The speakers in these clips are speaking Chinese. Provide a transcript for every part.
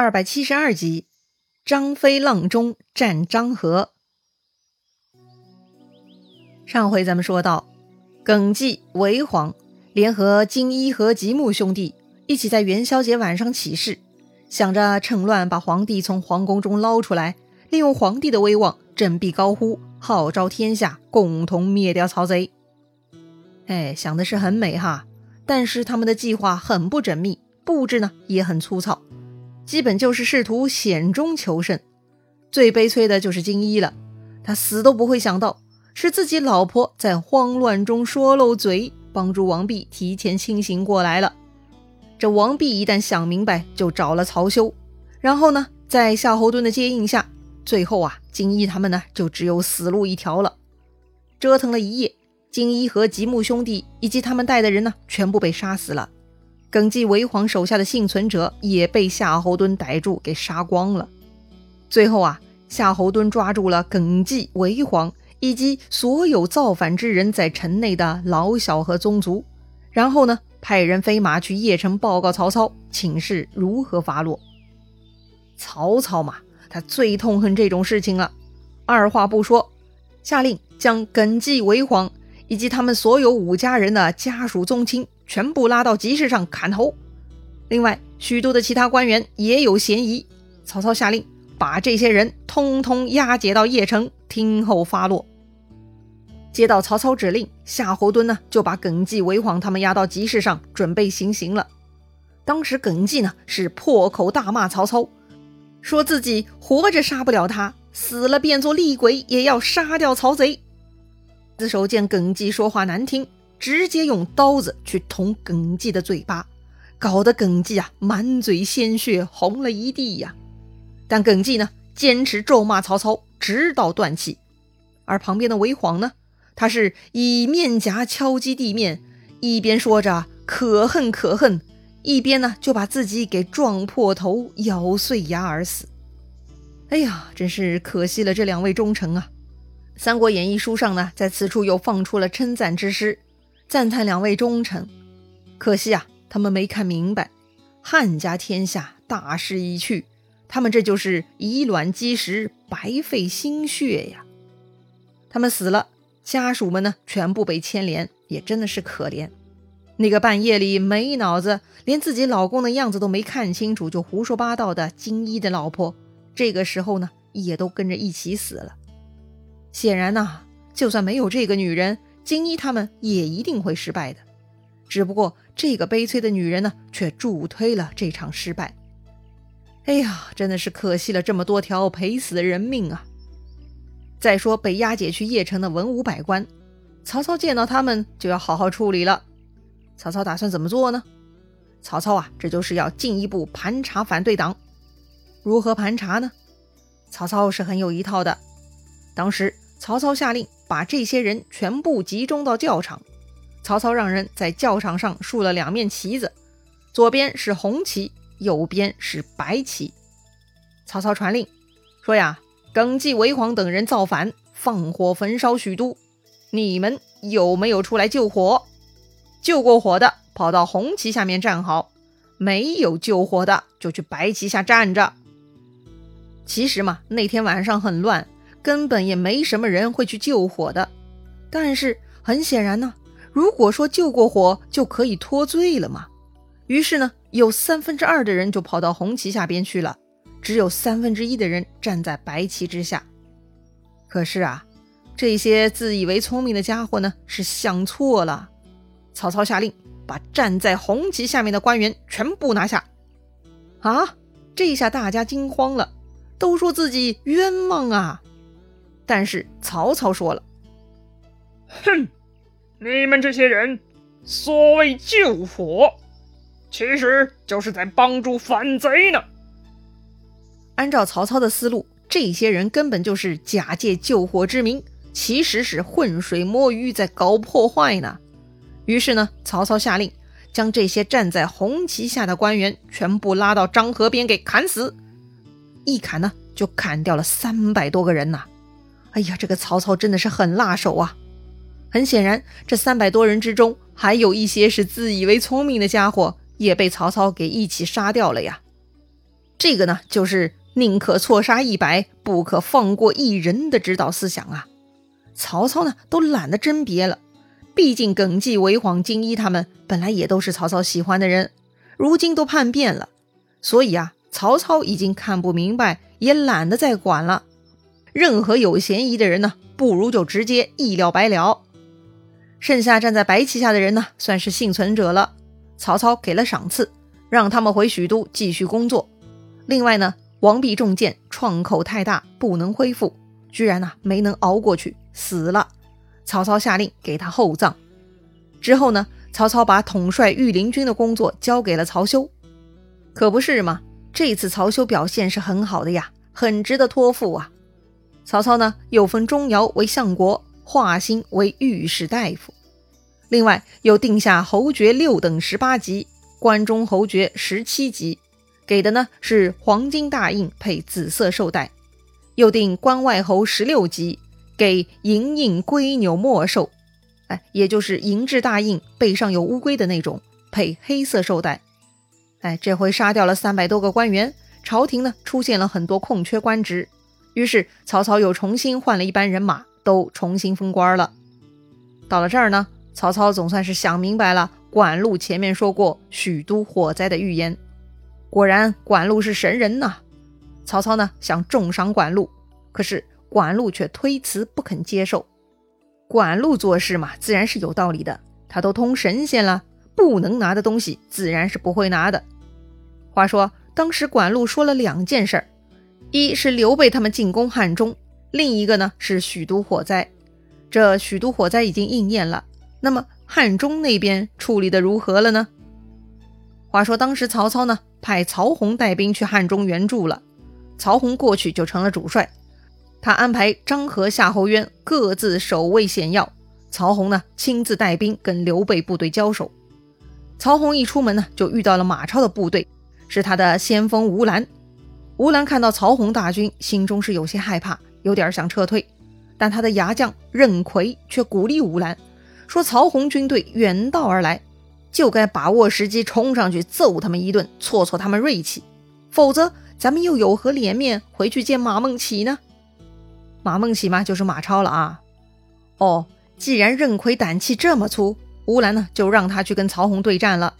二百七十二集，张飞浪中战张合。上回咱们说到，耿纪、韦晃联合金一和吉木兄弟一起在元宵节晚上起事，想着趁乱把皇帝从皇宫中捞出来，利用皇帝的威望振臂高呼，号召天下共同灭掉曹贼。哎，想的是很美哈，但是他们的计划很不缜密，布置呢也很粗糙。基本就是试图险中求胜，最悲催的就是金一了。他死都不会想到，是自己老婆在慌乱中说漏嘴，帮助王弼提前清醒过来了。这王弼一旦想明白，就找了曹休。然后呢，在夏侯惇的接应下，最后啊，金一他们呢就只有死路一条了。折腾了一夜，金一和吉木兄弟以及他们带的人呢，全部被杀死了。耿纪、韦皇手下的幸存者也被夏侯惇逮住，给杀光了。最后啊，夏侯惇抓住了耿纪、韦皇以及所有造反之人在城内的老小和宗族，然后呢，派人飞马去邺城报告曹操，请示如何发落。曹操嘛，他最痛恨这种事情了，二话不说，下令将耿纪、韦皇以及他们所有五家人的家属宗亲。全部拉到集市上砍头。另外，许多的其他官员也有嫌疑。曹操下令把这些人通通押解到邺城，听候发落。接到曹操指令，夏侯惇呢就把耿纪、韦晃他们押到集市上，准备行刑了。当时耿纪呢是破口大骂曹操，说自己活着杀不了他，死了变作厉鬼也要杀掉曹贼。子守见耿纪说话难听。直接用刀子去捅耿纪的嘴巴，搞得耿纪啊满嘴鲜血，红了一地呀。但耿纪呢，坚持咒骂曹操，直到断气。而旁边的韦晃呢，他是以面颊敲击地面，一边说着可恨可恨，一边呢就把自己给撞破头，咬碎牙而死。哎呀，真是可惜了这两位忠臣啊！《三国演义》书上呢，在此处又放出了称赞之诗。赞叹两位忠臣，可惜啊，他们没看明白，汉家天下大势已去，他们这就是以卵击石，白费心血呀。他们死了，家属们呢全部被牵连，也真的是可怜。那个半夜里没脑子，连自己老公的样子都没看清楚就胡说八道的金一的老婆，这个时候呢也都跟着一起死了。显然呐，就算没有这个女人。金一他们也一定会失败的，只不过这个悲催的女人呢，却助推了这场失败。哎呀，真的是可惜了这么多条赔死的人命啊！再说被押解去邺城的文武百官，曹操见到他们就要好好处理了。曹操打算怎么做呢？曹操啊，这就是要进一步盘查反对党。如何盘查呢？曹操是很有一套的。当时曹操下令。把这些人全部集中到教场。曹操让人在教场上竖了两面旗子，左边是红旗，右边是白旗。曹操传令说：“呀，耿纪、韦晃等人造反，放火焚烧许都，你们有没有出来救火？救过火的跑到红旗下面站好，没有救火的就去白旗下站着。”其实嘛，那天晚上很乱。根本也没什么人会去救火的，但是很显然呢，如果说救过火就可以脱罪了嘛。于是呢，有三分之二的人就跑到红旗下边去了，只有三分之一的人站在白旗之下。可是啊，这些自以为聪明的家伙呢，是想错了。曹操下令把站在红旗下面的官员全部拿下。啊，这下大家惊慌了，都说自己冤枉啊。但是曹操说了：“哼，你们这些人所谓救火，其实就是在帮助反贼呢。”按照曹操的思路，这些人根本就是假借救火之名，其实是浑水摸鱼，在搞破坏呢。于是呢，曹操下令将这些站在红旗下的官员全部拉到漳河边给砍死。一砍呢，就砍掉了三百多个人呐。哎呀，这个曹操真的是很辣手啊！很显然，这三百多人之中，还有一些是自以为聪明的家伙，也被曹操给一起杀掉了呀。这个呢，就是宁可错杀一百，不可放过一人的指导思想啊。曹操呢，都懒得甄别了。毕竟耿纪、韦晃、金一他们本来也都是曹操喜欢的人，如今都叛变了，所以啊，曹操已经看不明白，也懒得再管了。任何有嫌疑的人呢，不如就直接一了百了。剩下站在白旗下的人呢，算是幸存者了。曹操给了赏赐，让他们回许都继续工作。另外呢，王弼中箭，创口太大，不能恢复，居然呢没能熬过去，死了。曹操下令给他厚葬。之后呢，曹操把统帅御林军的工作交给了曹休。可不是嘛，这次曹休表现是很好的呀，很值得托付啊。曹操呢，又封钟繇为相国，华歆为御史大夫。另外又定下侯爵六等十八级，关中侯爵十七级，给的呢是黄金大印配紫色绶带。又定关外侯十六级，给银印龟纽墨绶，哎，也就是银质大印，背上有乌龟的那种，配黑色绶带。哎，这回杀掉了三百多个官员，朝廷呢出现了很多空缺官职。于是曹操又重新换了一班人马，都重新封官了。到了这儿呢，曹操总算是想明白了管路前面说过许都火灾的预言。果然，管路是神人呐！曹操呢想重赏管路，可是管路却推辞不肯接受。管路做事嘛，自然是有道理的，他都通神仙了，不能拿的东西自然是不会拿的。话说当时管路说了两件事儿。一是刘备他们进攻汉中，另一个呢是许都火灾。这许都火灾已经应验了，那么汉中那边处理的如何了呢？话说当时曹操呢派曹洪带兵去汉中援助了，曹洪过去就成了主帅，他安排张合、夏侯渊各自守卫险要，曹洪呢亲自带兵跟刘备部队交手。曹洪一出门呢就遇到了马超的部队，是他的先锋吴兰。吴兰看到曹洪大军，心中是有些害怕，有点想撤退。但他的牙将任奎却鼓励吴兰说：“曹洪军队远道而来，就该把握时机冲上去揍他们一顿，挫挫他们锐气。否则，咱们又有何脸面回去见马孟起呢？”马孟起嘛，就是马超了啊。哦，既然任奎胆气这么粗，吴兰呢就让他去跟曹洪对战了。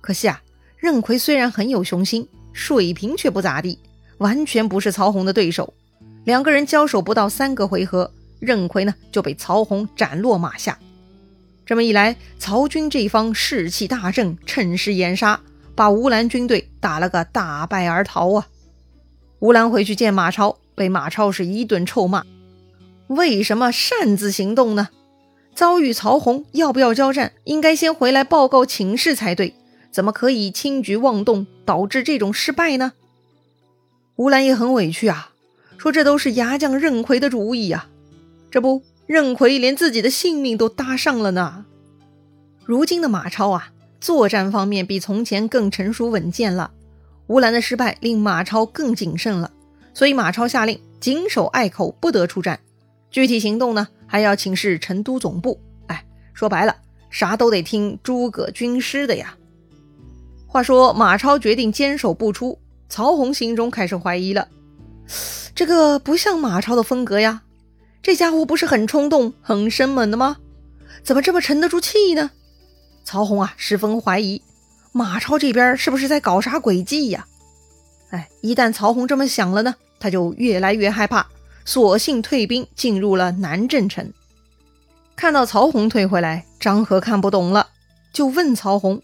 可惜啊，任奎虽然很有雄心。水平却不咋地，完全不是曹洪的对手。两个人交手不到三个回合，任奎呢就被曹洪斩落马下。这么一来，曹军这方士气大振，趁势掩杀，把吴兰军队打了个大败而逃啊！吴兰回去见马超，被马超是一顿臭骂：为什么擅自行动呢？遭遇曹洪，要不要交战？应该先回来报告请示才对。怎么可以轻举妄动，导致这种失败呢？吴兰也很委屈啊，说这都是牙将任奎的主意呀。这不，任奎连自己的性命都搭上了呢。如今的马超啊，作战方面比从前更成熟稳健了。吴兰的失败令马超更谨慎了，所以马超下令谨守隘口，不得出战。具体行动呢，还要请示成都总部。哎，说白了，啥都得听诸葛军师的呀。话说马超决定坚守不出，曹洪心中开始怀疑了。这个不像马超的风格呀，这家伙不是很冲动、很生猛的吗？怎么这么沉得住气呢？曹洪啊，十分怀疑马超这边是不是在搞啥诡计呀？哎，一旦曹洪这么想了呢，他就越来越害怕，索性退兵进入了南郑城。看到曹洪退回来，张合看不懂了，就问曹洪。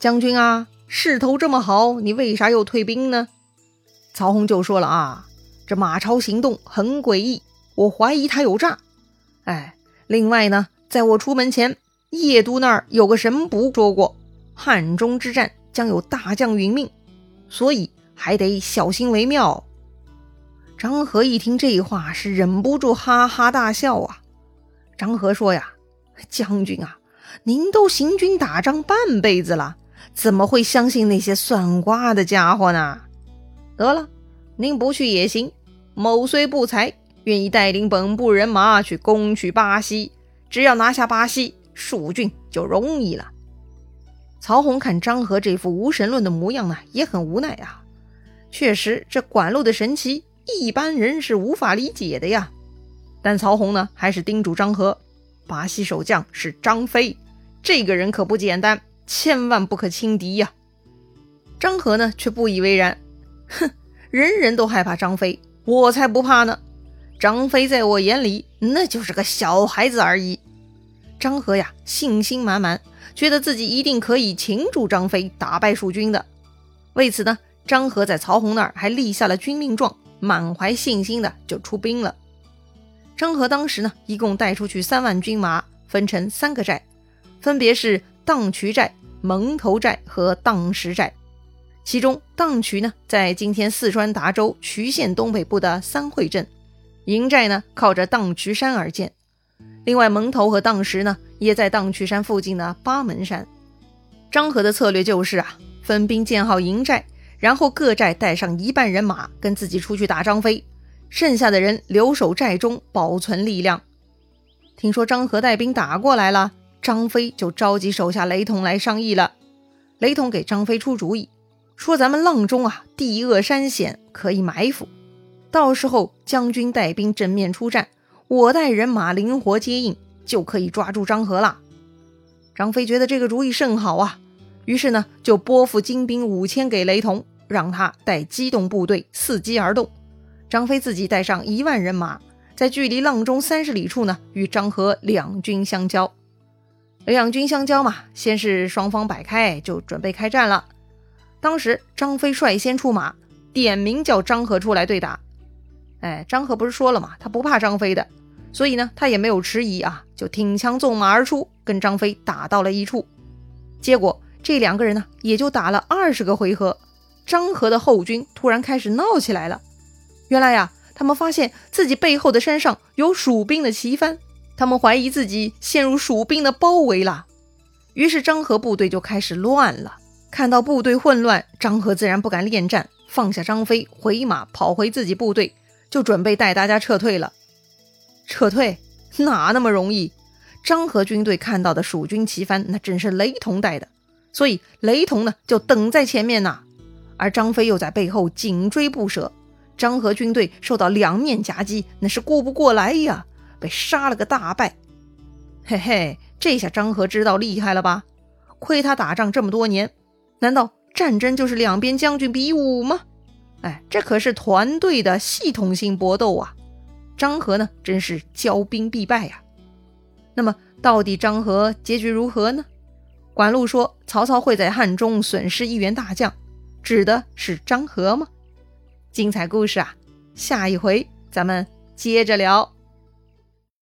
将军啊，势头这么好，你为啥又退兵呢？曹洪就说了啊，这马超行动很诡异，我怀疑他有诈。哎，另外呢，在我出门前，邺都那儿有个神卜说过，汉中之战将有大将殒命，所以还得小心为妙。张合一听这话，是忍不住哈哈大笑啊。张合说呀，将军啊，您都行军打仗半辈子了。怎么会相信那些算卦的家伙呢？得了，您不去也行。某虽不才，愿意带领本部人马去攻取巴西。只要拿下巴西，蜀郡就容易了。曹洪看张合这副无神论的模样呢，也很无奈啊。确实，这管路的神奇，一般人是无法理解的呀。但曹洪呢，还是叮嘱张合，巴西守将是张飞，这个人可不简单，千万不可轻敌呀。张合呢，却不以为然，哼，人人都害怕张飞，我才不怕呢。张飞在我眼里，那就是个小孩子而已。张合呀，信心满满，觉得自己一定可以擒住张飞，打败蜀军的。为此呢，张合在曹洪那儿还立下了军令状，满怀信心的就出兵了。张合当时呢，一共带出去三万军马，分成三个寨，分别是荡渠寨、蒙头寨和荡石寨。其中荡渠呢，在今天四川达州渠县东北部的三会镇，营寨呢靠着荡渠山而建。另外，蒙头和荡石呢，也在荡渠山附近的八门山。张合的策略就是啊，分兵建好营寨，然后各寨带上一半人马，跟自己出去打张飞。剩下的人留守寨中，保存力量。听说张合带兵打过来了，张飞就召集手下雷同来商议了。雷同给张飞出主意，说：“咱们阆中啊，地恶山险，可以埋伏。到时候将军带兵正面出战，我带人马灵活接应，就可以抓住张合了。”张飞觉得这个主意甚好啊，于是呢，就拨付精兵五千给雷同，让他带机动部队伺机而动。张飞自己带上一万人马，在距离阆中三十里处呢，与张合两军相交。两军相交嘛，先是双方摆开，就准备开战了。当时张飞率先出马，点名叫张合出来对打。哎，张合不是说了吗？他不怕张飞的，所以呢，他也没有迟疑啊，就挺枪纵马而出，跟张飞打到了一处。结果这两个人呢，也就打了二十个回合，张合的后军突然开始闹起来了。原来呀，他们发现自己背后的山上有蜀兵的旗帆，他们怀疑自己陷入蜀兵的包围了。于是张合部队就开始乱了。看到部队混乱，张合自然不敢恋战，放下张飞，回马跑回自己部队，就准备带大家撤退了。撤退哪那么容易？张合军队看到的蜀军旗帆，那真是雷同带的，所以雷同呢就等在前面呐，而张飞又在背后紧追不舍。张合军队受到两面夹击，那是顾不过来呀，被杀了个大败。嘿嘿，这下张合知道厉害了吧？亏他打仗这么多年，难道战争就是两边将军比武吗？哎，这可是团队的系统性搏斗啊！张合呢，真是骄兵必败呀。那么，到底张合结局如何呢？管路说曹操会在汉中损失一员大将，指的是张合吗？精彩故事啊，下一回咱们接着聊。